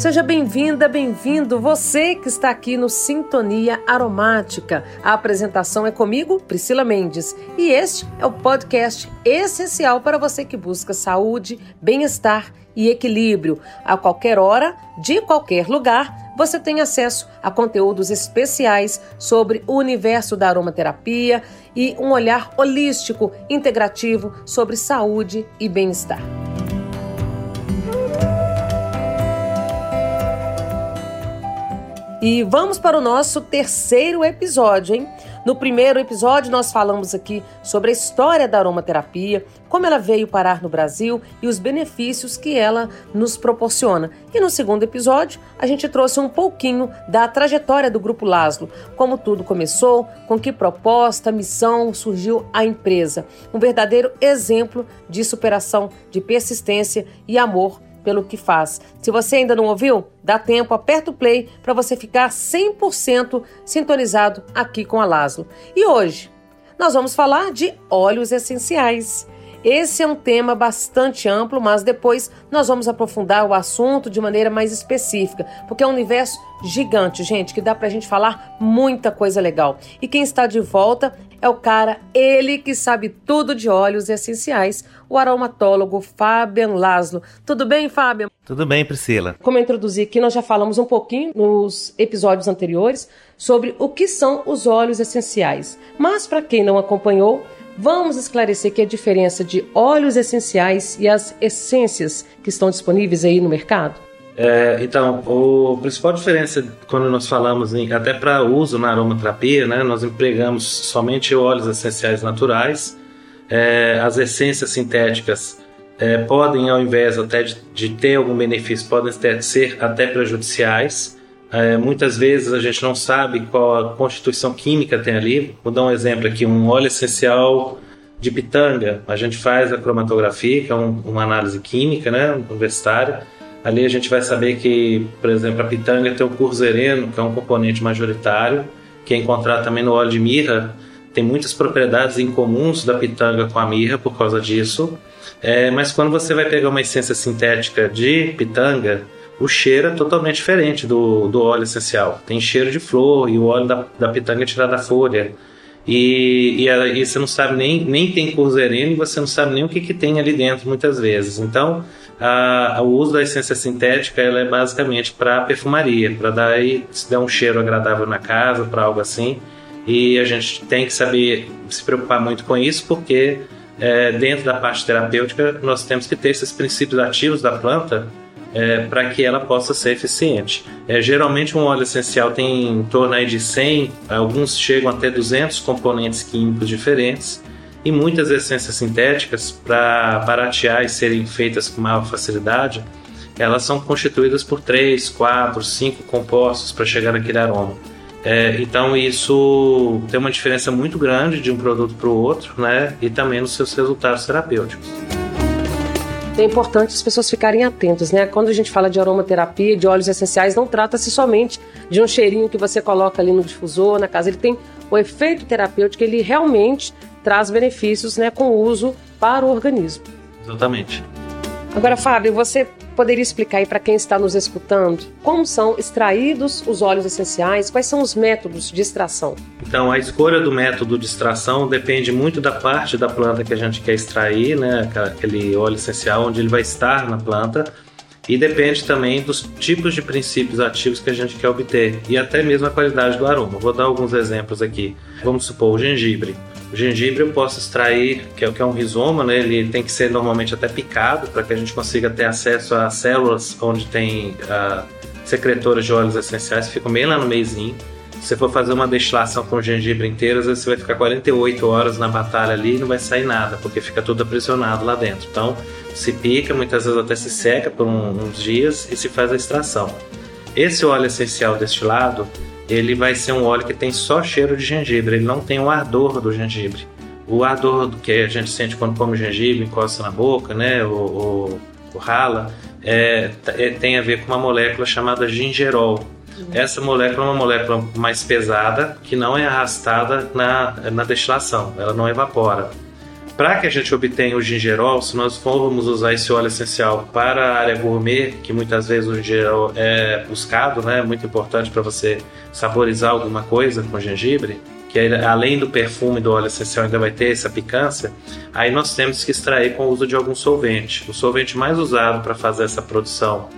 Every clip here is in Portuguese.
Seja bem-vinda, bem-vindo, você que está aqui no Sintonia Aromática. A apresentação é comigo, Priscila Mendes, e este é o podcast essencial para você que busca saúde, bem-estar e equilíbrio. A qualquer hora, de qualquer lugar, você tem acesso a conteúdos especiais sobre o universo da aromaterapia e um olhar holístico, integrativo sobre saúde e bem-estar. E vamos para o nosso terceiro episódio, hein? No primeiro episódio, nós falamos aqui sobre a história da aromaterapia, como ela veio parar no Brasil e os benefícios que ela nos proporciona. E no segundo episódio, a gente trouxe um pouquinho da trajetória do Grupo Laszlo, como tudo começou, com que proposta, missão surgiu a empresa. Um verdadeiro exemplo de superação, de persistência e amor pelo que faz. Se você ainda não ouviu, dá tempo, aperta o play para você ficar 100% sintonizado aqui com a Laszlo. E hoje nós vamos falar de óleos essenciais. Esse é um tema bastante amplo, mas depois nós vamos aprofundar o assunto de maneira mais específica, porque é um universo gigante, gente, que dá pra gente falar muita coisa legal. E quem está de volta é o cara, ele que sabe tudo de óleos essenciais, o aromatólogo Fabian Laszlo. Tudo bem, Fabian? Tudo bem, Priscila. Como eu introduzi aqui, nós já falamos um pouquinho nos episódios anteriores sobre o que são os óleos essenciais. Mas para quem não acompanhou, vamos esclarecer que a diferença de óleos essenciais e as essências que estão disponíveis aí no mercado. É, então, a principal diferença quando nós falamos em, até para uso na aromaterapia, né, nós empregamos somente óleos essenciais naturais. É, as essências sintéticas é, podem, ao invés até de, de, ter algum benefício, podem ter, ser até prejudiciais. É, muitas vezes a gente não sabe qual a constituição química tem ali. Vou dar um exemplo aqui: um óleo essencial de pitanga. A gente faz a cromatografia, que é um, uma análise química né, universitária Ali a gente vai saber que, por exemplo, a pitanga tem o curzereno, que é um componente majoritário, que é encontrado também no óleo de mirra. Tem muitas propriedades incomuns da pitanga com a mirra por causa disso. É, mas quando você vai pegar uma essência sintética de pitanga, o cheiro é totalmente diferente do, do óleo essencial. Tem cheiro de flor e o óleo da, da pitanga é tirado da folha. E, e, e, você não sabe nem, nem tem curzereno e você não sabe nem o que, que tem ali dentro muitas vezes. Então, a, o uso da essência sintética ela é basicamente para perfumaria, para dar um cheiro agradável na casa, para algo assim. E a gente tem que saber se preocupar muito com isso, porque é, dentro da parte terapêutica nós temos que ter esses princípios ativos da planta é, para que ela possa ser eficiente. É, geralmente um óleo essencial tem em torno de 100, alguns chegam até 200 componentes químicos diferentes e muitas essências sintéticas, para baratear e serem feitas com maior facilidade, elas são constituídas por 3, 4, 5 compostos para chegar naquele aroma. É, então isso tem uma diferença muito grande de um produto para o outro, né? E também nos seus resultados terapêuticos. É importante as pessoas ficarem atentas, né? Quando a gente fala de aromaterapia, de óleos essenciais, não trata-se somente de um cheirinho que você coloca ali no difusor, na casa. Ele tem o efeito terapêutico, ele realmente traz benefícios né, com o uso para o organismo. Exatamente. Agora, Fábio, você poderia explicar aí para quem está nos escutando como são extraídos os óleos essenciais, quais são os métodos de extração? Então, a escolha do método de extração depende muito da parte da planta que a gente quer extrair, né, aquele óleo essencial onde ele vai estar na planta, e depende também dos tipos de princípios ativos que a gente quer obter e até mesmo a qualidade do aroma. Vou dar alguns exemplos aqui. Vamos supor o gengibre. O gengibre eu posso extrair, que é, que é um rizoma, né? ele tem que ser normalmente até picado para que a gente consiga ter acesso a células onde tem uh, secretoras de óleos essenciais, ficam bem lá no meizinho. Se você for fazer uma destilação com gengibre inteiro, às vezes você vai ficar 48 horas na batalha ali e não vai sair nada, porque fica tudo aprisionado lá dentro. Então, se pica, muitas vezes até se seca por um, uns dias e se faz a extração. Esse óleo essencial destilado, ele vai ser um óleo que tem só cheiro de gengibre, ele não tem o ardor do gengibre. O ardor que a gente sente quando come gengibre, encosta na boca, né, ou, rala, é, é, tem a ver com uma molécula chamada gingerol. Essa molécula é uma molécula mais pesada que não é arrastada na, na destilação, ela não evapora. Para que a gente obtenha o gingerol, se nós formos usar esse óleo essencial para a área gourmet, que muitas vezes o gingerol é buscado, né, muito importante para você saborizar alguma coisa com gengibre, que além do perfume do óleo essencial ainda vai ter essa picância, aí nós temos que extrair com o uso de algum solvente. O solvente mais usado para fazer essa produção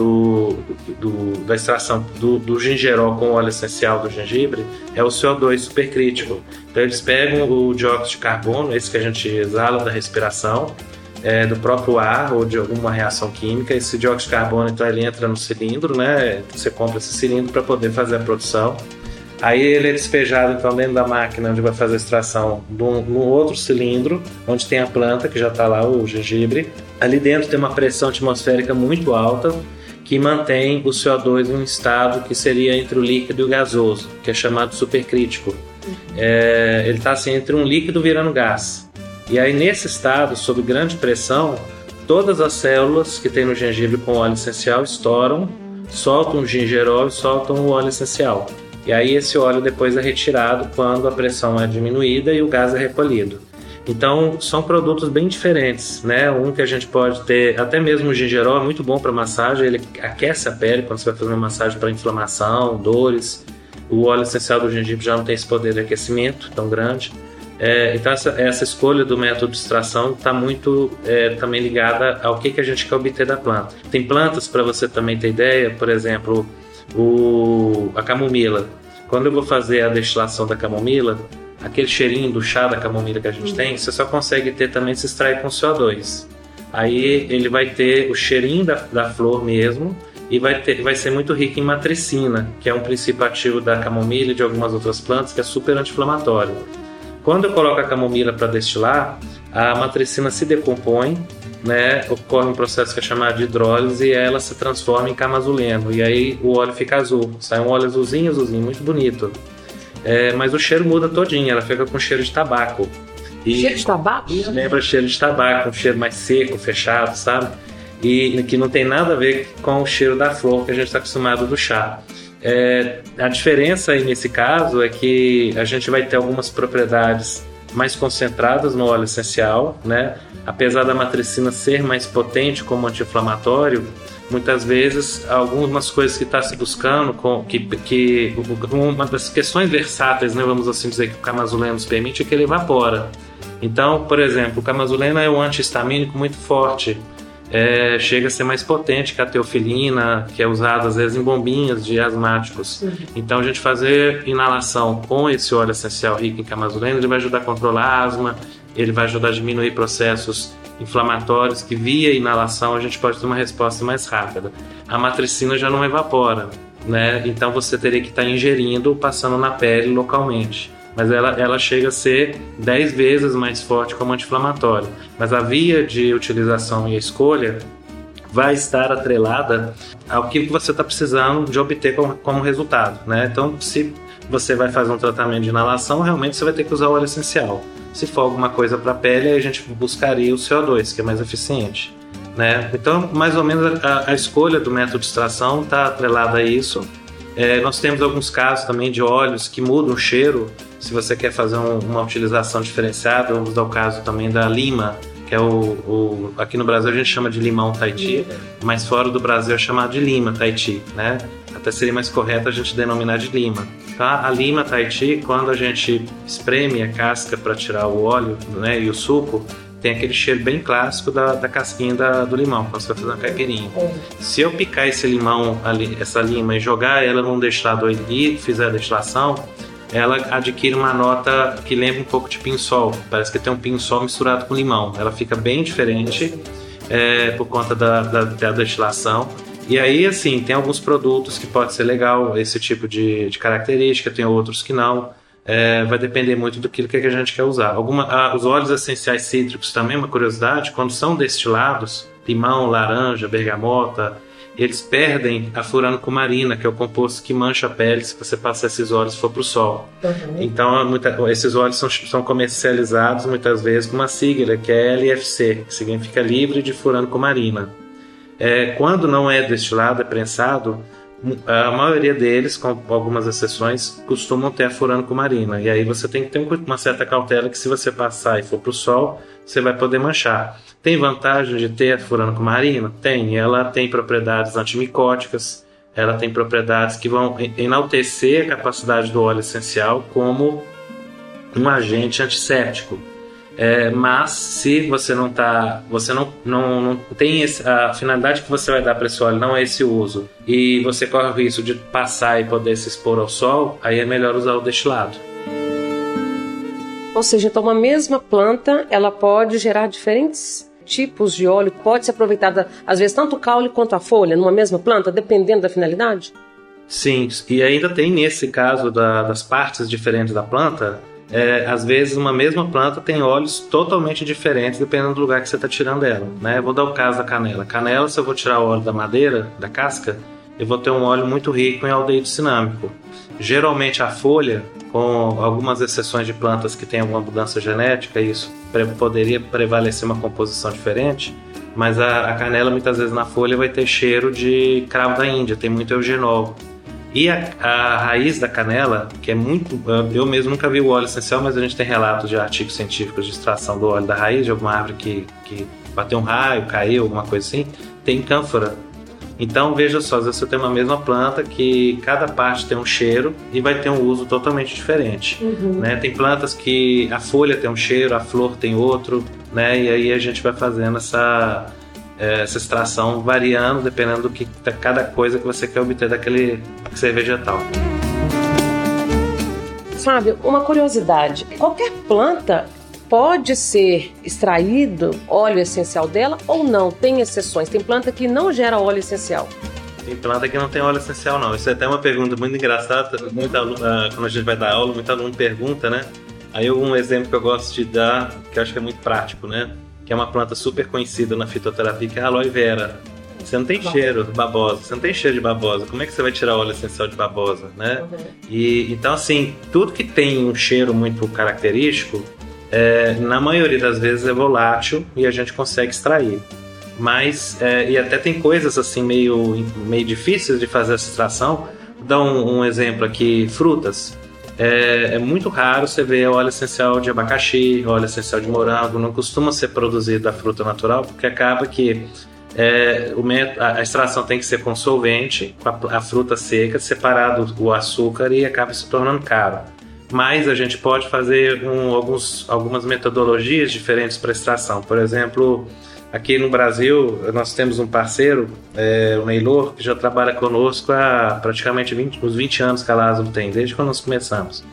do, do, da extração do, do gingerol com óleo essencial do gengibre é o CO2 supercrítico. Então eles pegam o dióxido de carbono, esse que a gente exala da respiração, é, do próprio ar ou de alguma reação química. Esse dióxido de carbono então ele entra no cilindro, né? Você compra esse cilindro para poder fazer a produção. Aí ele é despejado então dentro da máquina onde vai fazer a extração no outro cilindro, onde tem a planta que já está lá o gengibre. Ali dentro tem uma pressão atmosférica muito alta que mantém o CO2 em um estado que seria entre o líquido e o gasoso, que é chamado supercrítico. É, ele está assim, entre um líquido virando gás. E aí, nesse estado, sob grande pressão, todas as células que tem no gengibre com óleo essencial estouram, soltam o gingerol e soltam o óleo essencial. E aí, esse óleo depois é retirado quando a pressão é diminuída e o gás é recolhido. Então, são produtos bem diferentes, né? Um que a gente pode ter, até mesmo o gingerol é muito bom para massagem, ele aquece a pele quando você vai fazer uma massagem para inflamação, dores. O óleo essencial do gengibre já não tem esse poder de aquecimento tão grande. É, então, essa, essa, escolha do método de extração está muito é, também ligada ao que, que a gente quer obter da planta. Tem plantas, para você também ter ideia, por exemplo, o, a camomila. Quando eu vou fazer a destilação da camomila, aquele cheirinho do chá da camomila que a gente tem, você só consegue ter também se extrair com CO2. Aí ele vai ter o cheirinho da, da flor mesmo e vai, ter, vai ser muito rico em matricina, que é um princípio ativo da camomila e de algumas outras plantas que é super anti-inflamatório. Quando eu coloco a camomila para destilar, a matricina se decompõe, né, ocorre um processo que é chamado de hidrólise e ela se transforma em camazuleno. E aí o óleo fica azul, sai um óleo azulzinho, azulzinho, muito bonito. É, mas o cheiro muda todinho, ela fica com cheiro de tabaco. E cheiro de tabaco? Lembra cheiro de tabaco, um cheiro mais seco, fechado, sabe? E que não tem nada a ver com o cheiro da flor que a gente está acostumado do chá. É, a diferença aí nesse caso é que a gente vai ter algumas propriedades mais concentradas no óleo essencial, né? Apesar da matricina ser mais potente como anti-inflamatório, muitas vezes algumas coisas que está se buscando, com, que, que uma das questões versáteis, né, vamos assim dizer, que o camazuleno nos permite é que ele evapora. Então, por exemplo, o camazuleno é um antihistamínico muito forte, é, chega a ser mais potente que a teofilina, que é usada às vezes em bombinhas de asmáticos. Uhum. Então, a gente fazer inalação com esse óleo essencial rico em camazuleno, ele vai ajudar a controlar a asma, ele vai ajudar a diminuir processos inflamatórios que via inalação a gente pode ter uma resposta mais rápida. A matricina já não evapora, né? Então você teria que estar ingerindo, passando na pele localmente. Mas ela, ela chega a ser 10 vezes mais forte como anti-inflamatório. Mas a via de utilização e a escolha vai estar atrelada ao que você está precisando de obter como, como resultado, né? Então, se você vai fazer um tratamento de inalação, realmente você vai ter que usar o óleo essencial. Se for alguma coisa para a pele, a gente buscaria o CO2, que é mais eficiente. Né? Então, mais ou menos a, a escolha do método de extração está atrelada a isso. É, nós temos alguns casos também de óleos que mudam o cheiro. Se você quer fazer um, uma utilização diferenciada, vamos dar o caso também da lima, que é o, o, aqui no Brasil a gente chama de limão Tahiti, mas fora do Brasil é chamado de lima Tahiti, né? Até seria mais correto a gente denominar de lima. Tá? A lima Tahiti, quando a gente espreme a casca para tirar o óleo né, e o suco, tem aquele cheiro bem clássico da, da casquinha da, do limão, quando você vai fazer uma caipirinha. Se eu picar esse limão, ali, essa lima, e jogar ela num destilador e fizer a destilação, ela adquire uma nota que lembra um pouco de pinhol. Parece que tem um pinhol misturado com limão. Ela fica bem diferente é, por conta da, da, da destilação. E aí, assim, tem alguns produtos que pode ser legal esse tipo de, de característica, tem outros que não. É, vai depender muito do que, que a gente quer usar. Alguma, ah, os óleos essenciais cítricos também, uma curiosidade, quando são destilados, limão, laranja, bergamota, eles perdem a furanocumarina, que é o composto que mancha a pele se você passar esses óleos for para o sol. Uhum. Então, muita, esses óleos são, são, comercializados muitas vezes com uma sigla que é LFC, que significa livre de furanocumarina. É, quando não é destilado, é prensado, a maioria deles, com algumas exceções, costumam ter a furânico marina. E aí você tem que ter uma certa cautela que se você passar e for para o sol, você vai poder manchar. Tem vantagem de ter a furânico marina? Tem. Ela tem propriedades antimicóticas, ela tem propriedades que vão enaltecer a capacidade do óleo essencial como um agente antisséptico. É, mas se você não tá, você não, não, não tem esse, a finalidade que você vai dar para esse óleo não é esse uso e você corre o risco de passar e poder se expor ao sol, aí é melhor usar o destilado. Ou seja, então uma mesma planta ela pode gerar diferentes tipos de óleo, pode ser aproveitada às vezes tanto o caule quanto a folha numa mesma planta, dependendo da finalidade. Sim, e ainda tem nesse caso da, das partes diferentes da planta, é, às vezes uma mesma planta tem óleos totalmente diferentes dependendo do lugar que você está tirando ela. Né? Vou dar o caso da canela. Canela, se eu vou tirar o óleo da madeira, da casca, eu vou ter um óleo muito rico em aldeído cinâmico. Geralmente a folha, com algumas exceções de plantas que têm alguma mudança genética, isso poderia prevalecer uma composição diferente, mas a, a canela muitas vezes na folha vai ter cheiro de cravo da Índia, tem muito eugenol. E a, a, raiz da canela, que é muito. Eu mesmo nunca vi o óleo essencial, mas a gente tem relatos de artigos científicos de extração do óleo da raiz de alguma árvore que, que bateu um raio, caiu, alguma coisa assim, tem cânfora. Então veja só, você tem uma mesma planta que cada parte tem um cheiro e vai ter um uso totalmente diferente. Uhum. Né? Tem plantas que a folha tem um cheiro, a flor tem outro, né? E aí a gente vai fazendo essa essa extração variando dependendo do que cada coisa que você quer obter daquele ser vegetal. Fábio, uma curiosidade: qualquer planta pode ser extraído óleo essencial dela ou não? Tem exceções. Tem planta que não gera óleo essencial. Tem planta que não tem óleo essencial, não. Isso é até uma pergunta muito engraçada. Muita aluno, ah, quando a gente vai dar aula, muito aluno pergunta, né? Aí um exemplo que eu gosto de dar, que eu acho que é muito prático, né? Que é uma planta super conhecida na fitoterapia, que é a aloe vera. Você não tem cheiro de babosa, você não tem cheiro de babosa. Como é que você vai tirar óleo essencial de babosa, né? Uhum. E então assim, tudo que tem um cheiro muito característico, é, na maioria das vezes é volátil e a gente consegue extrair. Mas é, e até tem coisas assim meio meio difíceis de fazer essa extração. Vou dar um, um exemplo aqui, frutas é, é, muito raro você ver óleo essencial de abacaxi, óleo essencial de morango, não costuma ser produzido da fruta natural, porque acaba que é, o, a extração tem que ser com solvente, com a, a, fruta seca, separado o açúcar e acaba se tornando caro. Mas a gente pode fazer um, alguns, algumas metodologias diferentes para extração. Por exemplo, Aqui no Brasil, nós temos um parceiro, é, o Neylor, que já trabalha conosco há praticamente 20, uns 20 anos que a Lázaro tem, desde quando nós começamos.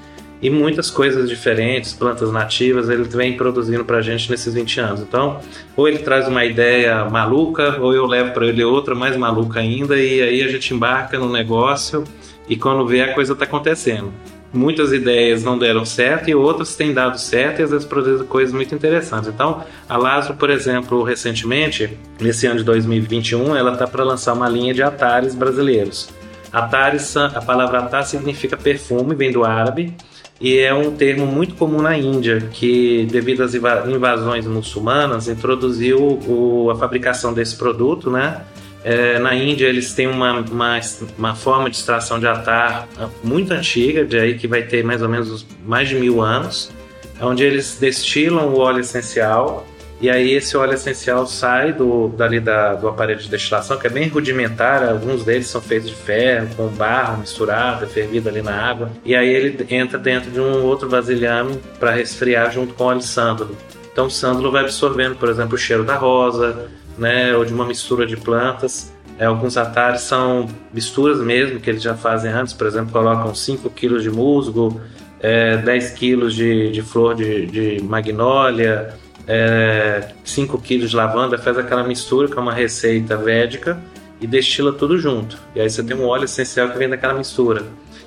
E muitas coisas diferentes, plantas nativas, ele vem produzindo para a gente nesses 20 anos. Então, ou ele traz uma ideia maluca, ou eu levo para ele outra mais maluca ainda, e aí a gente embarca no negócio e quando vê a coisa está acontecendo muitas ideias não deram certo e outras têm dado certo e às vezes produzem coisas muito interessantes. Então, a Lázaro, por exemplo, recentemente, nesse ano de 2021, ela está para lançar uma linha de atares brasileiros. Atares, a palavra atar significa perfume, vem do árabe, e é um termo muito comum na Índia, que devido às invasões muçulmanas introduziu a fabricação desse produto, né? É, na Índia eles têm uma, uma, uma, forma de extração de atar muito antiga, de aí que vai ter mais ou menos mais de mil anos, onde eles destilam o óleo essencial e aí esse óleo essencial sai do, dali da, do aparelho de destilação, que é bem rudimentar, alguns deles são feitos de ferro, com barro misturado, fervido ali na água, e aí ele entra dentro de um outro vasilhame para resfriar junto com o óleo sândalo. Então o sândalo vai absorvendo, por exemplo, o cheiro da rosa, né, ou de uma mistura de plantas. É, alguns atares são misturas mesmo que eles já fazem antes, por exemplo, colocam 5 kg de musgo, é, 10 kg de, de flor de, de magnólia, é, 5 kg de lavanda, faz aquela mistura que é uma receita védica e destila tudo junto. E aí você tem um óleo essencial que vem daquela mistura.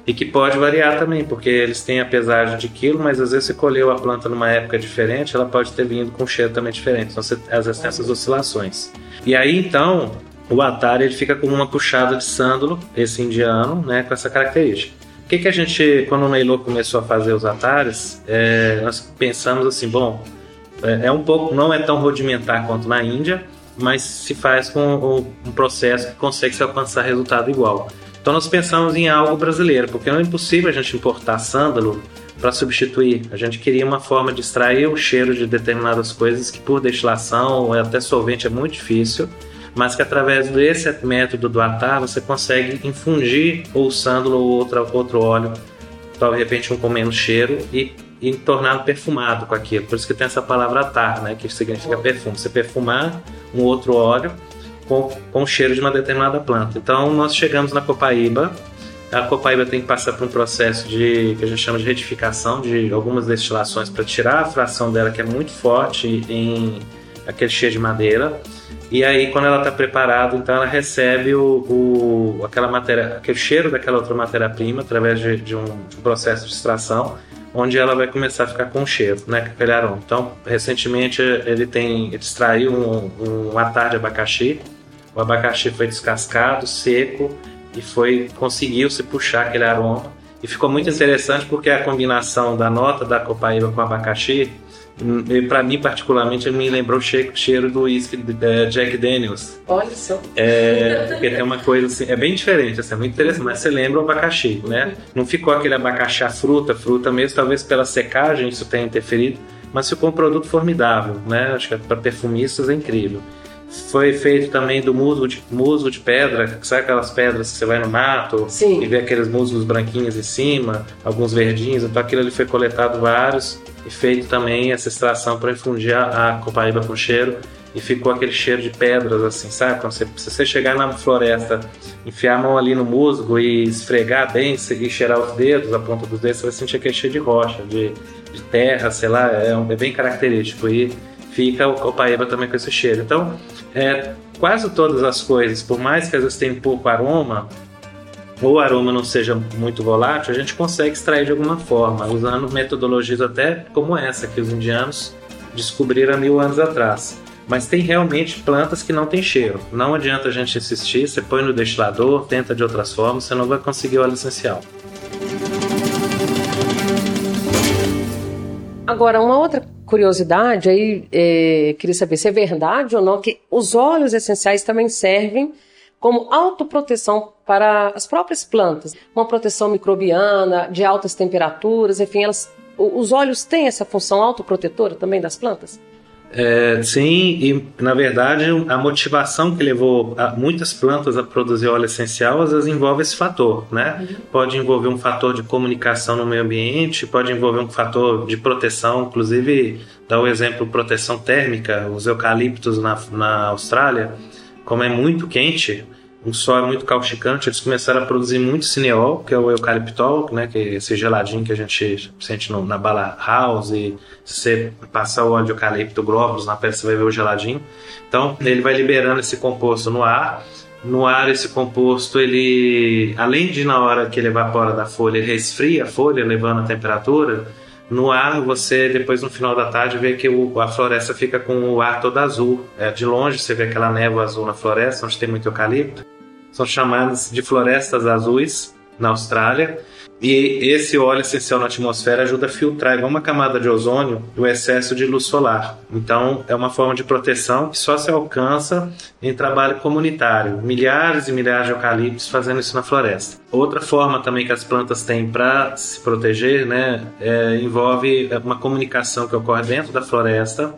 E que pode variar também, porque eles têm a pesagem de quilo, mas às vezes você colheu a planta numa época diferente, ela pode ter vindo com um cheiro também diferente. Então você, às vezes tem essas oscilações. E aí então, o Atari ele fica com uma puxada de sândalo, esse indiano, né, com essa característica. O que, que a gente, quando o Neilo começou a fazer os Atares, é, nós pensamos assim, bom, é, é, um pouco, não é tão rudimentar quanto na Índia, mas se faz com um processo que consegue se alcançar resultado igual. Então nós pensamos em algo brasileiro, porque não é impossível a gente importar sândalo para substituir. A gente queria uma forma de extrair o cheiro de determinadas coisas que por destilação ou até solvente é muito difícil, mas que através desse método do atar você consegue infundir ou sândalo ou outro, outro óleo, de repente um com menos cheiro e, e torná-lo perfumado com aquilo. Por isso que tem essa palavra atar, né, que significa perfume. Você perfumar um outro óleo com, com o cheiro de uma determinada planta. Então nós chegamos na Copaíba a copaíba tem que passar por um processo de que a gente chama de retificação de algumas destilações para tirar a fração dela que é muito forte em aquele cheiro de madeira. E aí quando ela está preparada, então ela recebe o, o, aquela matéria, aquele cheiro daquela outra matéria-prima através de, de, um, processo de extração, onde ela vai começar a ficar com cheiro, né, com aquele aroma. Então recentemente ele tem extraiu um, um atar de abacaxi. O abacaxi foi descascado, seco e foi conseguiu se puxar aquele aroma. E ficou muito interessante porque a combinação da nota da copaíba com abacaxi hum, para mim particularmente me lembrou o cheiro do whisky é, Jack Daniels. Olha só. É, porque tem uma coisa assim é bem diferente assim, é muito interessante mas você lembra o abacaxi né? Não ficou aquele abacaxi a fruta fruta mesmo talvez pela secagem isso tenha interferido mas ficou um produto formidável né? Acho que para perfumistas é incrível foi feito também do musgo de, musgo de pedra, sabe aquelas pedras que você vai no mato Sim. e vê aqueles musgos branquinhos em cima, alguns verdinhos, então aquilo ali foi coletado vários e feito também essa extração para infundir a, a copaíba com cheiro e ficou aquele cheiro de pedras assim, sabe? Quando você, se você chegar na floresta, enfiar a mão ali no musgo e esfregar bem e cheirar os dedos, a ponta dos dedos, você vai sentir aquele cheiro de rocha, de, de terra, sei lá, é, é bem característico e fica o copaíba também com esse cheiro. Então, é, quase todas as coisas, por mais que às vezes tenham pouco aroma, ou o aroma não seja muito volátil, a gente consegue extrair de alguma forma, usando metodologias até como essa que os indianos descobriram há mil anos atrás. Mas tem realmente plantas que não têm cheiro. Não adianta a gente insistir, você põe no destilador, tenta de outras formas, você não vai conseguir o óleo essencial. Agora, uma outra curiosidade, aí é, queria saber se é verdade ou não que os óleos essenciais também servem como autoproteção para as próprias plantas, uma proteção microbiana, de altas temperaturas, enfim, elas, os óleos têm essa função autoprotetora também das plantas? É, sim, e na verdade a motivação que levou muitas plantas a produzir óleo essencial às vezes envolve esse fator, né? Uhum. Pode envolver um fator de comunicação no meio ambiente, pode envolver um fator de proteção, inclusive dá o exemplo proteção térmica, os eucaliptos na, na Austrália, como é muito quente, o sol é muito causticante, eles começaram a produzir muito cineol, que é o eucaliptol, né, que é esse geladinho que a gente sente no, na bala house, e se você passar o óleo de eucalipto glóbulos na pele, você vai ver o geladinho. Então, ele vai liberando esse composto no ar. No ar, esse composto, ele, além de na hora que ele evapora da folha, ele resfria a folha, levando a temperatura, no ar, você, depois no final da tarde, vê que o, a floresta fica com o ar todo azul. É, de longe, você vê aquela névoa azul na floresta, onde tem muito eucalipto são chamadas de florestas azuis na Austrália. E esse óleo essencial na atmosfera ajuda a filtrar, igual uma camada de ozônio, o excesso de luz solar. Então, é uma forma de proteção que só se alcança em trabalho comunitário. Milhares e milhares de eucaliptos fazendo isso na floresta. Outra forma também que as plantas têm para se proteger né, é, envolve uma comunicação que ocorre dentro da floresta,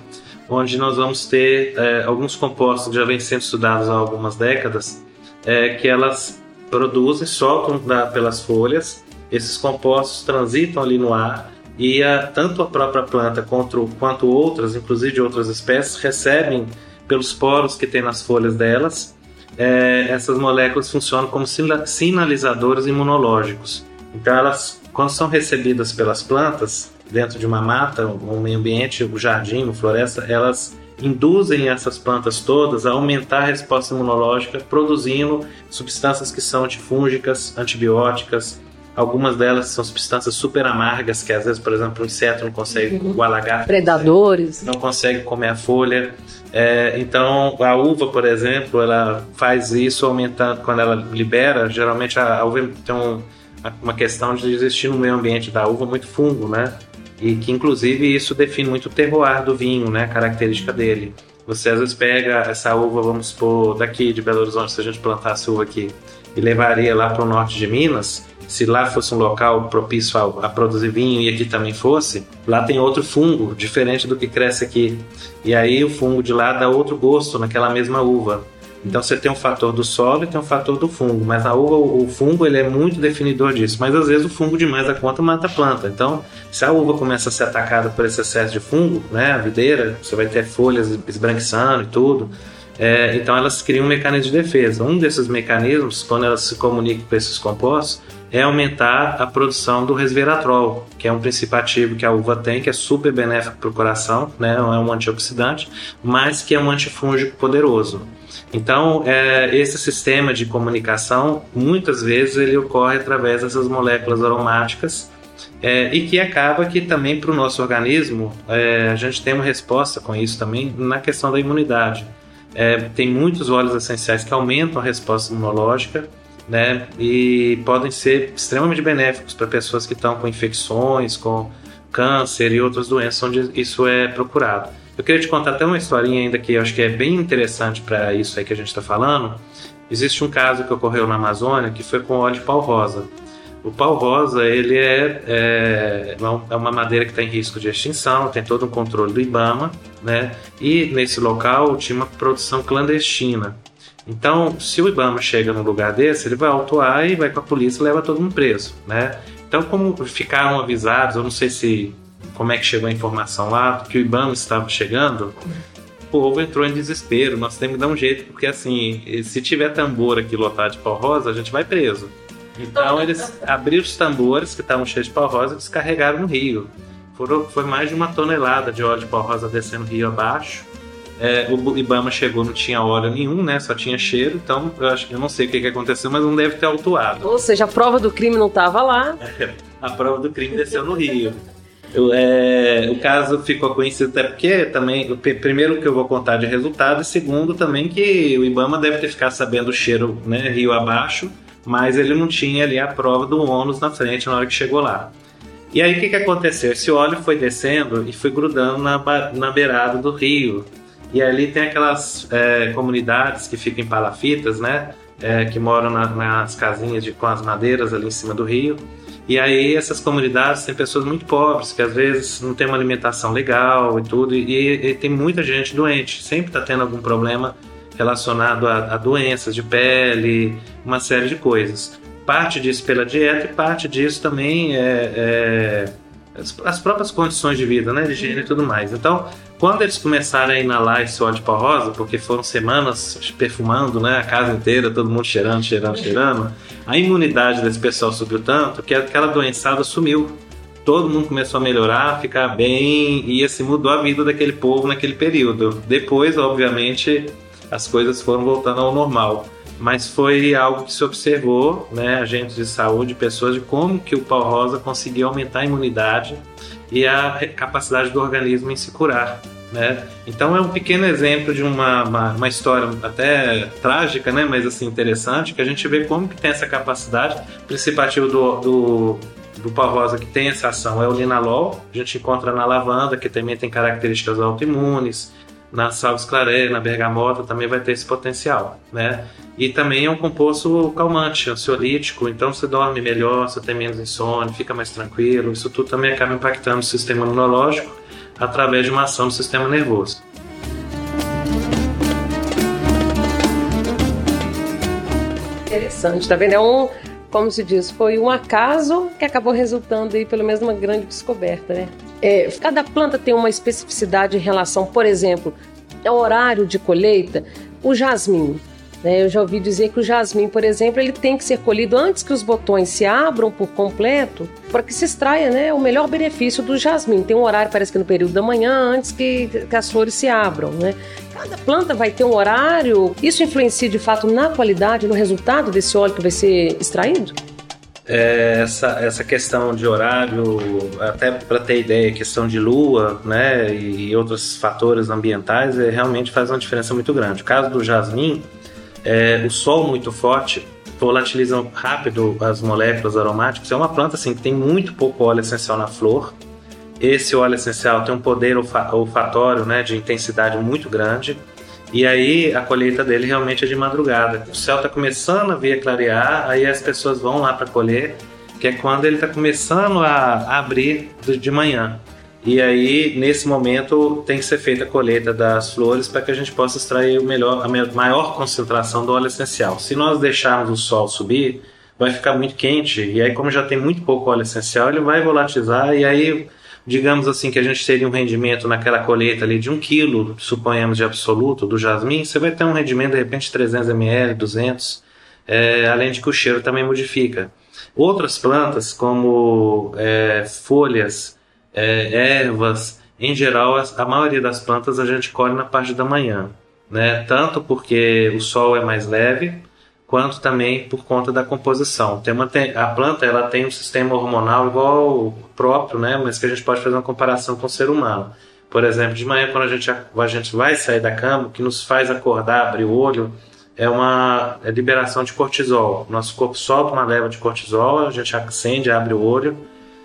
onde nós vamos ter é, alguns compostos que já vêm sendo estudados há algumas décadas, é, que elas produzem, soltam da, pelas folhas, esses compostos transitam ali no ar e a, tanto a própria planta quanto, quanto outras, inclusive de outras espécies, recebem pelos poros que tem nas folhas delas. É, essas moléculas funcionam como sinalizadores imunológicos. Então, elas, quando são recebidas pelas plantas, dentro de uma mata, um meio ambiente, um jardim, uma floresta, elas induzem essas plantas todas a aumentar a resposta imunológica, produzindo substâncias que são antifúngicas, antibióticas. Algumas delas são substâncias super amargas, que às vezes, por exemplo, o inseto não consegue, uhum. o lagarto predadores não consegue comer a folha. É, então, a uva, por exemplo, ela faz isso aumentando quando ela libera. Geralmente, a, a uva tem um, uma questão de existir no meio ambiente da uva muito fungo, né? e que inclusive isso define muito o terroir do vinho, né, a característica dele. Você às vezes pega essa uva, vamos supor, daqui de Belo Horizonte, se a gente plantasse uva aqui, e levaria lá para o norte de Minas, se lá fosse um local propício a, a, produzir vinho e aqui também fosse, lá tem outro fungo, diferente do que cresce aqui. E aí o fungo de lá dá outro gosto naquela mesma uva. Então você tem um fator do solo e tem um fator do fungo, mas na uva o fungo ele é muito definidor disso. Mas às vezes o fungo demais da conta mata a planta. Então, se a uva começa a ser atacada por esse excesso de fungo, né, a videira, você vai ter folhas esbranquiçando e tudo. É, então elas criam um mecanismo de defesa. Um desses mecanismos, quando elas se comunicam com esses compostos, é aumentar a produção do resveratrol, que é um princípio ativo que a uva tem, que é super benéfico para o coração, né? é um antioxidante, mas que é um antifúngico poderoso. Então, é, esse sistema de comunicação, muitas vezes, ele ocorre através dessas moléculas aromáticas é, e que acaba que também para o nosso organismo é, a gente tem uma resposta com isso também na questão da imunidade. É, tem muitos óleos essenciais que aumentam a resposta imunológica né? E podem ser extremamente benéficos para pessoas que estão com infecções, com câncer e outras doenças onde isso é procurado. Eu queria te contar até uma historinha ainda que eu acho que é bem interessante para isso aí que a gente está falando. Existe um caso que ocorreu na Amazônia que foi com óleo de pau rosa. O pau rosa ele é, é, é uma madeira que está em risco de extinção, tem todo um controle do IBAMA, né? E nesse local tinha uma produção clandestina. Então, se o Ibama chega num lugar desse, ele vai autuar e vai com a polícia e leva todo mundo preso, né? Então, como ficaram avisados, eu não sei se como é que chegou a informação lá, que o Ibama estava chegando, o povo entrou em desespero. Nós temos que dar um jeito, porque assim, se tiver tambor aqui lotado de pau rosa, a gente vai preso. Então eles abriram os tambores que estavam cheios de pau rosa e descarregaram no rio. Foram, foi mais de uma tonelada de óleo de pau rosa descendo o rio abaixo. É, o Ibama chegou, não tinha óleo nenhum, né? Só tinha cheiro, então eu acho eu não sei o que, que aconteceu, mas não deve ter autuado. Ou seja, a prova do crime não estava lá. a prova do crime desceu no Rio. Eu, é, o caso ficou conhecido até porque também, primeiro que eu vou contar de resultado, e segundo também que o Ibama deve ter ficado sabendo o cheiro né, rio abaixo, mas ele não tinha ali a prova do ônus na frente na hora que chegou lá. E aí o que, que aconteceu? Esse óleo foi descendo e foi grudando na, na beirada do rio. E ali tem aquelas é, comunidades que ficam em palafitas, né? É, que moram na, nas casinhas de, com as madeiras ali em cima do rio. E aí essas comunidades têm pessoas muito pobres que às vezes não tem uma alimentação legal e tudo, e, e tem muita gente doente, sempre está tendo algum problema relacionado a, a, doenças de pele, uma série de coisas. Parte disso pela dieta e parte disso também é, é as próprias condições de vida, né, de higiene e tudo mais. Então, quando eles começaram a inalar esse óleo de pau rosa, porque foram semanas perfumando, né, a casa inteira, todo mundo cheirando, cheirando, cheirando, a imunidade desse pessoal subiu tanto que aquela doençada sumiu. Todo mundo começou a melhorar, ficar bem e assim mudou a vida daquele povo naquele período. Depois, obviamente, as coisas foram voltando ao normal mas foi algo que se observou, né, agentes de saúde, pessoas, de como que o pau rosa conseguia aumentar a imunidade e a capacidade do organismo em se curar. Né? Então é um pequeno exemplo de uma, uma, uma, história até trágica, né? mas assim interessante, que a gente vê como que tem essa capacidade. O princípio ativo do, do, do pau rosa que tem essa ação é o linalol, a gente encontra na lavanda, que também tem características autoimunes, na salves clareia, na bergamota também vai ter esse potencial, né? E também é um composto calmante, ansiolítico, então você dorme melhor, você tem menos insônia, fica mais tranquilo. Isso tudo também acaba impactando o sistema imunológico através de uma ação do sistema nervoso. Interessante, tá vendo? É um, como se diz, foi um acaso que acabou resultando aí pelo menos numa grande descoberta, né? É, cada planta tem uma especificidade em relação, por exemplo, ao horário de colheita. O jasmim, né? Eu já ouvi dizer que o jasmim, por exemplo, ele tem que ser colhido antes que os botões se abram por completo, para que se extraia né, o melhor benefício do jasmim. Tem um horário, parece que no período da manhã, antes que, que as flores se abram. Né? Cada planta vai ter um horário. Isso influencia de fato na qualidade, no resultado desse óleo que vai ser extraído? É, essa, essa questão de horário, até para ter ideia, questão de lua, né, e outros fatores ambientais, é, realmente faz uma diferença muito grande. O caso do jasmim, é, o sol muito forte volatiliza rápido as moléculas aromáticas. É uma planta assim que tem muito pouco óleo essencial na flor. Esse óleo essencial tem um poder olfatório, né, de intensidade muito grande E aí a colheita dele realmente é de madrugada. O céu está começando a vir a clarear, aí as pessoas vão lá para colher, que é quando ele está começando a abrir de manhã. E aí, nesse momento, tem que ser feita a colheita das flores para que a gente possa extrair o melhor, a maior concentração do óleo essencial. Se nós deixarmos o sol subir, vai ficar muito quente, e aí, como já tem muito pouco óleo essencial, ele vai volatilizar, e aí, digamos assim, que a gente teria um rendimento naquela colheita ali de um quilo, suponhamos de absoluto, do jasmim, você vai ter um rendimento de repente de 300 ml, 200, é, além de que o cheiro também modifica. Outras plantas, como é, folhas, é, ervas, em geral, a maioria das plantas a gente colhe na parte da manhã, né? Tanto porque o sol é mais leve, quanto também por conta da composição. Tem uma, a planta ela tem um sistema hormonal igual próprio, né? Mas que a gente pode fazer uma comparação com o ser humano. Por exemplo, de manhã quando a gente, a gente vai sair da cama, o que nos faz acordar, abrir o olho, é uma é liberação de cortisol. Nosso corpo solta uma leva de cortisol, a gente acende, abre o olho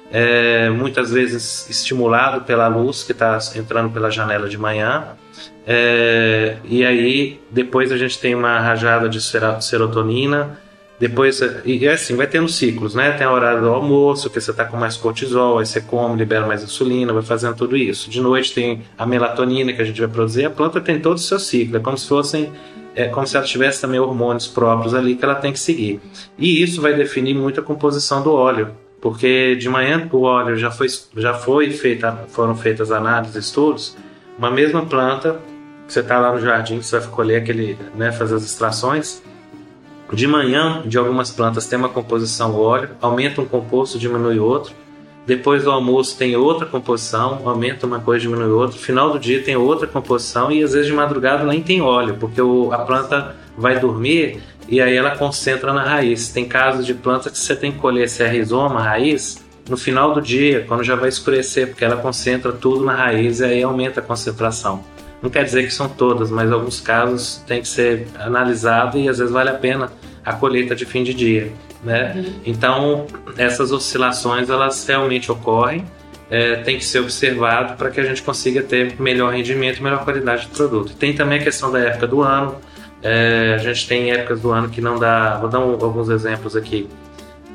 é, muitas vezes estimulado pela luz que está entrando pela janela de manhã. É, e aí depois a gente tem uma rajada de serotonina. Depois, e assim, vai tendo ciclos, né? Tem a hora do almoço, que você está com mais cortisol, aí você come, libera mais insulina, vai fazendo tudo isso. De noite tem a melatonina que a gente vai produzir. A planta tem todo o seu ciclo, é como se fossem, é como se ela tivesse também hormônios próprios ali que ela tem que seguir. E isso vai definir muito a composição do óleo porque de manhã o óleo já foi, já foi feita, foram feitas análises, estudos, uma mesma planta que você está lá no jardim, você vai colher aquele, né, fazer as extrações, de manhã de algumas plantas tem uma composição óleo, aumenta um composto, diminui outro. Depois do almoço tem outra composição, aumenta uma coisa, diminui outra. Final do dia tem outra composição e às vezes de madrugada nem tem óleo, porque o, a planta vai dormir e aí ela concentra na raiz. Tem casos de plantas que você tem que colher se é rizoma, raiz, no final do dia, quando já vai escurecer, porque ela concentra tudo na raiz e aí aumenta a concentração. Não quer dizer que são todas, mas alguns casos tem que ser analisado e às vezes vale a pena a colheita de fim de dia. Né? Uhum. Então, essas oscilações elas realmente ocorrem, é, tem que ser observado para que a gente consiga ter melhor rendimento e melhor qualidade de produto. Tem também a questão da época do ano, é, a gente tem épocas do ano que não dá. Vou dar um, alguns exemplos aqui.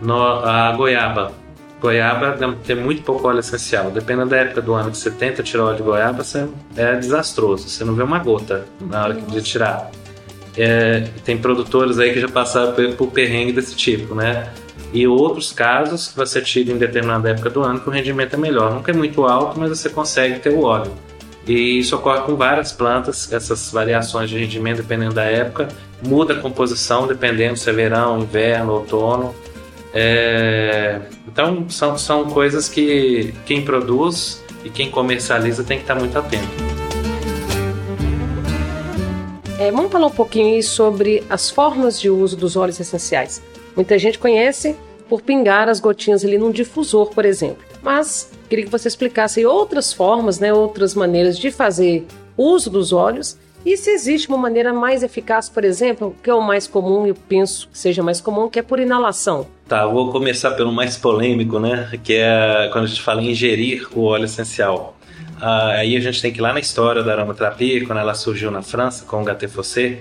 No, a goiaba. Goiaba tem muito pouco óleo essencial. Dependendo da época do ano que você tenta tirar óleo de goiaba, você, é desastroso. Você não vê uma gota na hora de tirar. É, tem produtores aí que já passaram por, por perrengue desse tipo, né? E outros casos que você tira em determinada época do ano que o rendimento é melhor. Nunca é muito alto, mas você consegue ter o óleo. E isso ocorre com várias plantas, essas variações de rendimento dependendo da época, muda a composição dependendo se é verão, inverno, outono. É... Então são, são coisas que quem produz e quem comercializa tem que estar muito atento. É, vamos falar um pouquinho sobre as formas de uso dos óleos essenciais. Muita gente conhece por pingar as gotinhas ali num difusor, por exemplo. Mas queria que você explicasse outras formas, né, outras maneiras de fazer uso dos óleos e se existe uma maneira mais eficaz, por exemplo, que é o mais comum, eu penso que seja mais comum, que é por inalação. Tá, vou começar pelo mais polêmico, né? Que é quando a gente fala em ingerir o óleo essencial. Ah, aí a gente tem que ir lá na história da aromaterapia, quando ela surgiu na França com o Gaté Fossé.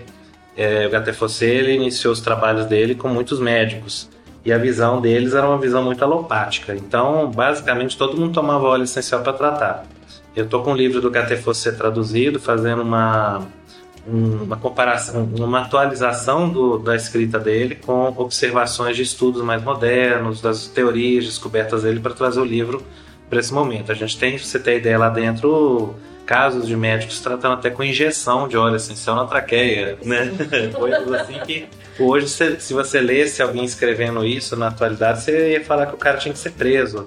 É, o Gaté Fossé ele iniciou os trabalhos dele com muitos médicos e a visão deles era uma visão muito alopática. Então, basicamente, todo mundo tomava óleo essencial para tratar. Eu estou com o livro do Fossé traduzido, fazendo uma, uma comparação, uma atualização do, da escrita dele com observações de estudos mais modernos, das teorias descobertas dele para trazer o livro para esse momento. A gente tem, você ter ideia lá dentro, casos de médicos tratando até com injeção de óleo essencial na traqueia, né? Coisas assim que hoje, se você lesse alguém escrevendo isso na atualidade, você ia falar que o cara tinha que ser preso.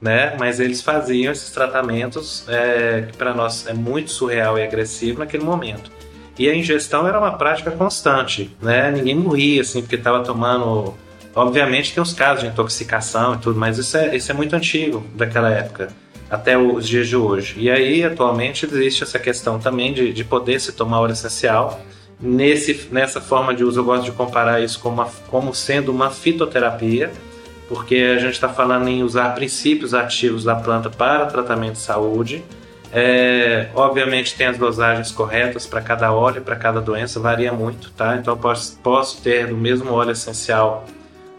Né? Mas eles faziam esses tratamentos é, que para nós é muito surreal e agressivo naquele momento. E a ingestão era uma prática constante, né? Ninguém morria assim porque estava tomando. Obviamente tem os casos de intoxicação e tudo, mas isso é, isso é muito antigo daquela época até os dias de hoje. E aí, atualmente, existe essa questão também de, de poder se tomar óleo essencial. Nesse, nessa forma de uso, eu gosto de comparar isso como, uma, como sendo uma fitoterapia, porque a gente está falando em usar princípios ativos da planta para tratamento de saúde. É, obviamente tem as dosagens corretas para cada óleo, para cada doença, varia muito, tá? Então posso, posso ter no mesmo óleo essencial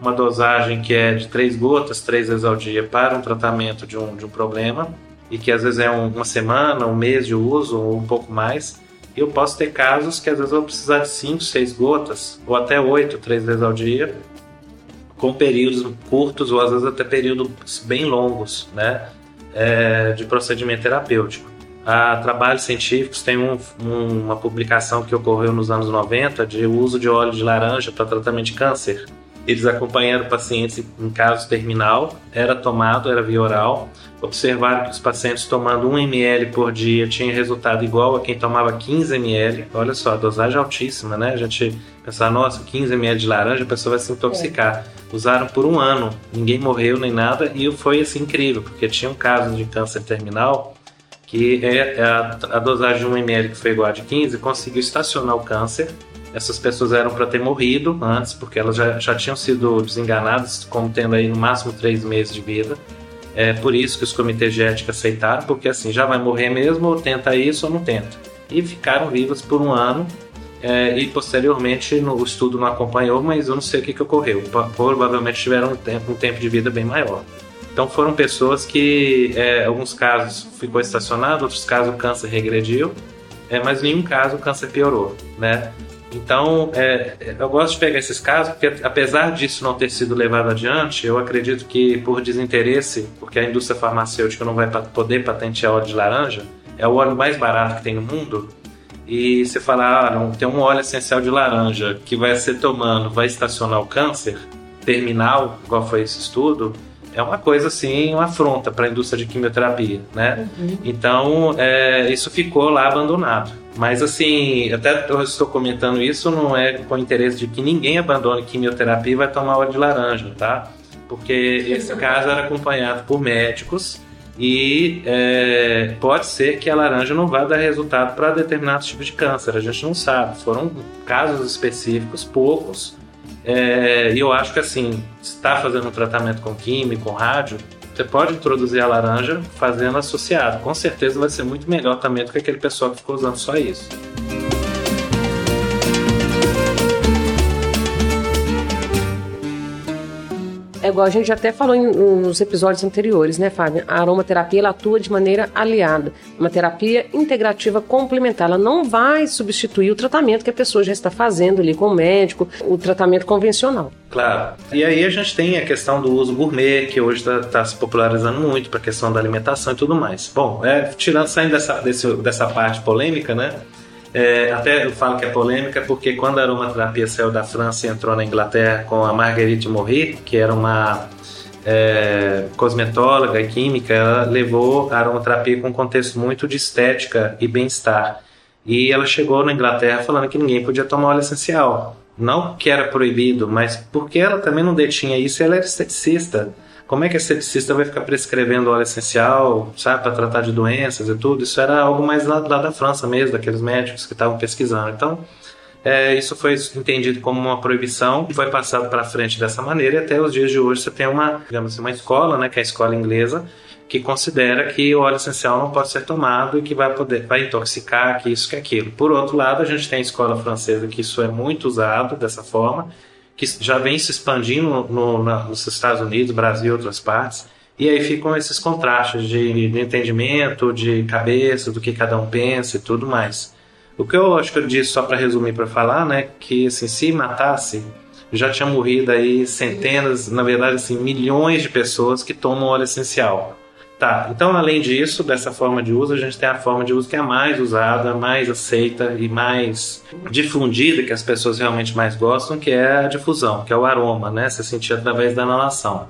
uma dosagem que é de três gotas, três vezes ao dia, para um tratamento de um, de um problema, e que às vezes é um, uma semana, um mês de uso, ou um pouco mais. Eu posso ter casos que às vezes eu vou precisar de cinco, seis gotas, ou até oito, três vezes ao dia, com períodos curtos, ou às vezes até períodos bem longos, né? É, de procedimento terapêutico. Há trabalhos científicos, tem um, um, uma publicação que ocorreu nos anos 90 de uso de óleo de laranja para tratamento de câncer. Eles acompanharam pacientes em caso terminal, era tomado, era via oral. Observaram que os pacientes tomando 1 ml por dia tinham resultado igual a quem tomava 15 ml. Olha só, a dosagem altíssima, né? A gente pensar, nossa, 15 ml de laranja, a pessoa vai se intoxicar. É. Usaram por um ano, ninguém morreu nem nada, e foi assim incrível, porque tinha um caso de câncer terminal que é, é a, a dosagem de 1 ml que foi igual a de 15 conseguiu estacionar o câncer essas pessoas eram para ter morrido antes, porque elas já, já tinham sido desenganadas, como tendo aí no máximo três meses de vida. É por isso que os comitês de ética aceitaram, porque assim, já vai morrer mesmo, ou tenta isso ou não tenta. E ficaram vivas por um ano, é, e posteriormente no, o estudo não acompanhou, mas eu não sei o que, que ocorreu. Provavelmente tiveram um tempo, um tempo de vida bem maior. Então foram pessoas que, é, alguns casos ficou estacionado, outros casos o câncer regrediu, é, mas nenhum caso o câncer piorou, né? Então, é, eu gosto de pegar esses casos porque, apesar disso não ter sido levado adiante, eu acredito que por desinteresse, porque a indústria farmacêutica não vai poder patentear óleo de laranja, é o óleo mais barato que tem no mundo. E você falar, ah, tem um óleo essencial de laranja que vai ser tomando, vai estacionar o câncer terminal, igual foi esse estudo, é uma coisa assim, uma afronta para a indústria de quimioterapia, né? Uhum. Então, é, isso ficou lá abandonado. Mas assim, até eu estou comentando isso, não é com o interesse de que ninguém abandone quimioterapia e vai tomar óleo de laranja, tá? Porque esse caso era acompanhado por médicos e é, pode ser que a laranja não vá dar resultado para determinados tipos de câncer, a gente não sabe. Foram casos específicos, poucos, é, e eu acho que assim, está fazendo um tratamento com químico, com rádio, você pode introduzir a laranja fazendo associado. Com certeza vai ser muito melhor também do que aquele pessoal que ficou usando só isso. É igual a gente até falou em, nos episódios anteriores, né, Fábio? A aromaterapia ela atua de maneira aliada, uma terapia integrativa complementar. Ela não vai substituir o tratamento que a pessoa já está fazendo ali com o médico, o tratamento convencional. Claro. E aí a gente tem a questão do uso gourmet, que hoje está tá se popularizando muito para a questão da alimentação e tudo mais. Bom, é, tirando, saindo dessa, desse, dessa parte polêmica, né? É, até eu falo que é polêmica porque quando a aromaterapia saiu da França e entrou na Inglaterra com a Marguerite Morri, que era uma é, cosmetóloga e química, ela levou a aromaterapia com um contexto muito de estética e bem-estar. E ela chegou na Inglaterra falando que ninguém podia tomar óleo essencial. Não que era proibido, mas porque ela também não detinha isso, ela era esteticista. Como é que a esteticista vai ficar prescrevendo óleo essencial, sabe, para tratar de doenças e tudo? Isso era algo mais lá, lá da França mesmo, daqueles médicos que estavam pesquisando. Então, é, isso foi entendido como uma proibição foi passado para frente dessa maneira. E até os dias de hoje você tem uma, digamos assim, uma escola, né, que é a escola inglesa, que considera que o óleo essencial não pode ser tomado e que vai poder vai intoxicar, que isso que aquilo. Por outro lado, a gente tem a escola francesa que isso é muito usado dessa forma que já vem se expandindo no, na, nos Estados Unidos, Brasil e outras partes. E aí ficam esses contrastes de, de, entendimento, de cabeça, do que cada um pensa e tudo mais. O que eu acho que eu disse, só para resumir para falar, né, que assim, se matasse, já tinha morrido aí centenas, na verdade assim, milhões de pessoas que tomam óleo essencial. Tá, então além disso, dessa forma de uso, a gente tem a forma de uso que é mais usada, mais aceita e mais difundida, que as pessoas realmente mais gostam, que é a difusão, que é o aroma, né? Se sentir através da inalação.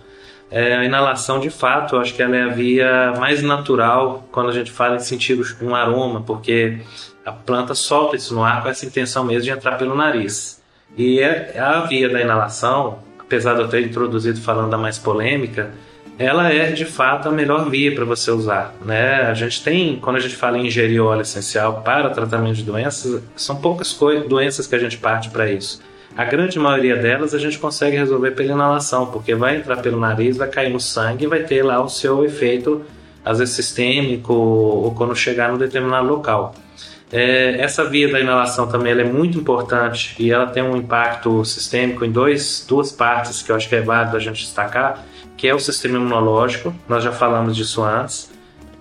É, a inalação, de fato, eu acho que ela é a via mais natural quando a gente fala em sentir um aroma, porque a planta solta isso no ar com essa intenção mesmo de entrar pelo nariz. E é a via da inalação, apesar de eu ter introduzido falando da mais polêmica, ela é de fato a melhor via para você usar. Né? A gente tem, quando a gente fala em ingerir óleo essencial para tratamento de doenças, são poucas doenças que a gente parte para isso. A grande maioria delas a gente consegue resolver pela inalação, porque vai entrar pelo nariz, vai cair no sangue e vai ter lá o seu efeito às vezes sistêmico ou quando chegar no determinado local. É, essa via da inalação também é muito importante e ela tem um impacto sistêmico em dois, duas partes que eu acho que é válido a gente destacar, que é o sistema imunológico, nós já falamos disso antes,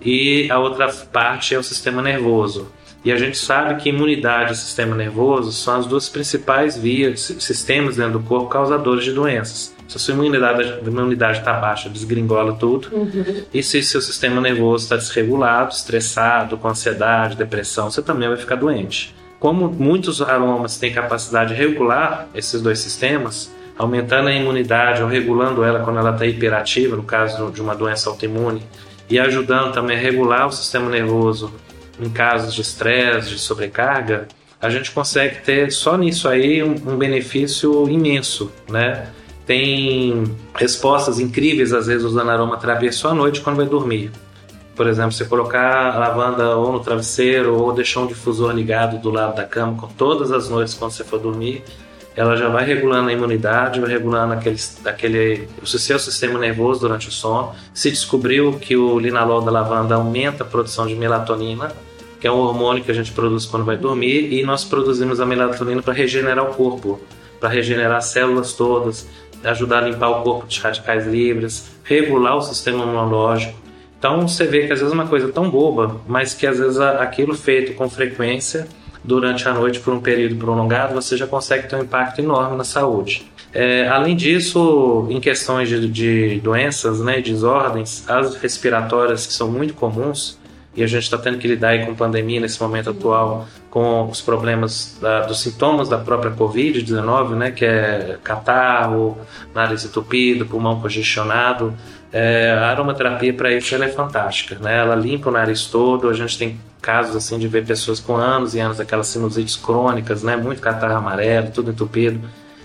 e a outra parte é o sistema nervoso. E a gente sabe que imunidade e sistema nervoso são as duas principais vias, sistemas dentro do corpo causadores de doenças. Se a sua imunidade imunidade está baixa, desgringola tudo. Uhum. E se seu sistema nervoso está desregulado, estressado, com ansiedade, depressão, você também vai ficar doente. Como muitos aromas têm capacidade de regular esses dois sistemas, aumentando a imunidade ou regulando ela quando ela está hiperativa, no caso de uma doença autoimune, e ajudando também a regular o sistema nervoso em casos de estresse, de sobrecarga, a gente consegue ter só nisso aí um, um benefício imenso, né? Tem respostas incríveis, às vezes, usando aromaterapia só à noite quando vai dormir. Por exemplo, você colocar a lavanda ou no travesseiro ou deixar um difusor ligado do lado da cama com todas as noites quando você for dormir, ela já vai regulando a imunidade, vai regulando aquele, aquele, o seu sistema nervoso durante o sono. Se descobriu que o linalol da lavanda aumenta a produção de melatonina, que é um hormônio que a gente produz quando vai dormir, e nós produzimos a melatonina para regenerar o corpo, para regenerar as células todas, ajudar a limpar o corpo de radicais livres, regular o sistema imunológico. Então você vê que às vezes é uma coisa tão boba, mas que às vezes aquilo feito com frequência durante a noite por um período prolongado, você já consegue ter um impacto enorme na saúde. É, além disso, em questões de, de doenças, né, desordens, as respiratórias que são muito comuns, e a gente está tendo que lidar com pandemia nesse momento atual, com os problemas da, dos sintomas da própria Covid-19, né, que é catarro, nariz entupido, pulmão congestionado. É, a aromaterapia para isso ela é fantástica, né? Ela limpa o nariz todo. A gente tem casos assim de ver pessoas com anos e anos daquelas sinusites crônicas, né, muito catarro amarelo, tudo entupido.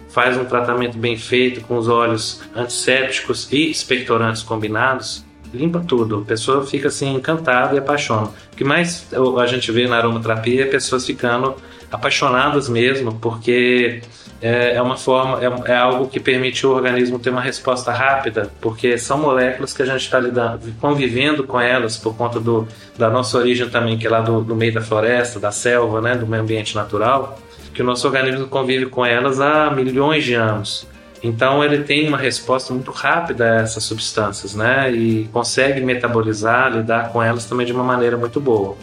Faz um tratamento bem feito com os óleos antissépticos e expectorantes combinados limpa tudo. A pessoa fica assim encantada e apaixona. O que mais a gente vê na aromaterapia é pessoas ficando apaixonadas mesmo, porque é, é uma forma, é, é, algo que permite o organismo ter uma resposta rápida, porque são moléculas que a gente está convivendo com elas por conta do, da nossa origem também, que é lá do, do meio da floresta, da selva, né, do meio ambiente natural, que o nosso organismo convive com elas há milhões de anos. Então ele tem uma resposta muito rápida a essas substâncias, né? E consegue metabolizar, lidar com elas também de uma maneira muito boa.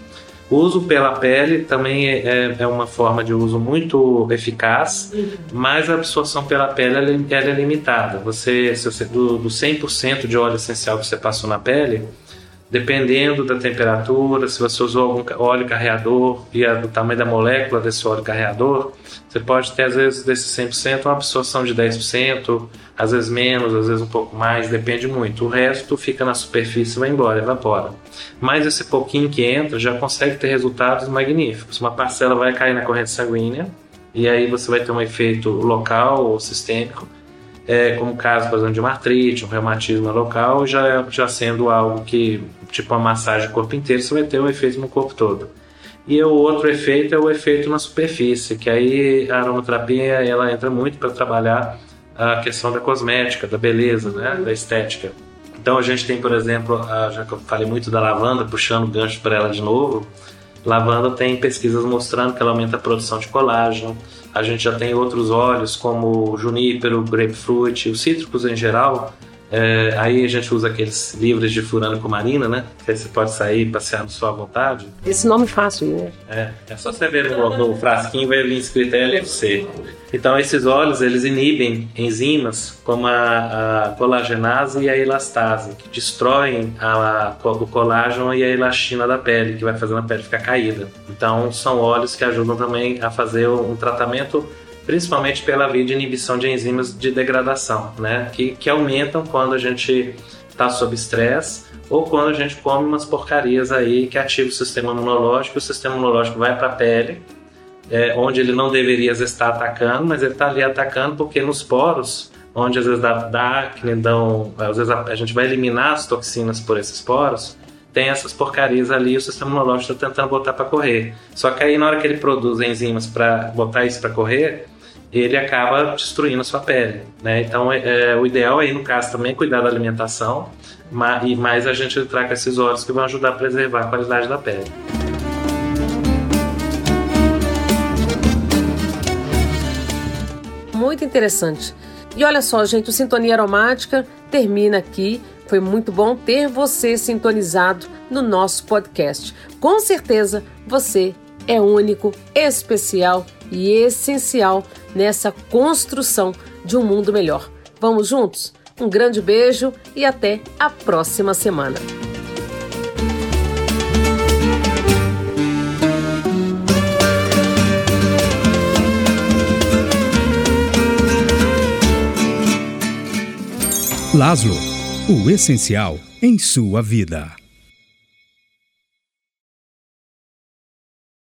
Uso pela pele também é, é, é uma forma de uso muito eficaz, mas a absorção pela pele ela, ela é limitada. Você, se você do, do 100% de óleo essencial que você passou na pele, dependendo da temperatura, se você usou algum óleo carreador e do tamanho da molécula desse óleo carreador, você pode ter, às vezes, desse 100%, uma absorção de 10%, às vezes menos, às vezes um pouco mais, depende muito. O resto fica na superfície vai embora, evapora. Mas esse pouquinho que entra já consegue ter resultados magníficos. Uma parcela vai cair na corrente sanguínea, e aí você vai ter um efeito local ou sistêmico, é, como caso, por exemplo, de uma artrite, um reumatismo local, já, já sendo algo que, tipo uma massagem no corpo inteiro, você vai ter um efeito no corpo todo. E o outro efeito é o efeito na superfície, que aí a aromaterapia ela entra muito para trabalhar a questão da cosmética, da beleza, né, da estética. Então a gente tem, por exemplo, a, já que eu falei muito da lavanda, puxando o gancho para ela de novo, lavanda tem pesquisas mostrando que ela aumenta a produção de colágeno. A gente já tem outros óleos como junípero, grapefruit, os cítricos em geral, é, aí a gente usa aqueles livros de furando com marina, né? Que aí você pode sair passear na sua vontade. Esse nome fácil, né? É, é só você ver no, no frasquinho vai vir escrito LFC. Então esses óleos eles inibem enzimas como a, a colagenase e a elastase, que destroem a, a, o colágeno e a elastina da pele, que vai fazendo a pele ficar caída. Então são óleos que ajudam também a fazer um tratamento principalmente pela via de inibição de enzimas de degradação, né? que, que aumentam quando a gente está sob estresse ou quando a gente come umas porcarias aí que ativam o sistema imunológico, o sistema imunológico vai para a pele, é, onde ele não deveria estar atacando, mas ele está ali atacando porque nos poros, onde às vezes dá, dá acne, dão, às vezes a, a gente vai eliminar as toxinas por esses poros, tem essas porcarias ali e o sistema imunológico está tentando botar para correr. Só que aí na hora que ele produz enzimas para botar isso para correr, ele acaba destruindo a sua pele. Né? Então, é, é, o ideal aí, no caso, também é cuidar da alimentação. e mais a gente entrar com esses óleos que vão ajudar a preservar a qualidade da pele. Muito interessante. E olha só, gente, o Sintonia Aromática termina aqui. Foi muito bom ter você sintonizado no nosso podcast. Com certeza você é único, especial e essencial nessa construção de um mundo melhor. Vamos juntos? Um grande beijo e até a próxima semana. Laszlo, o essencial em sua vida.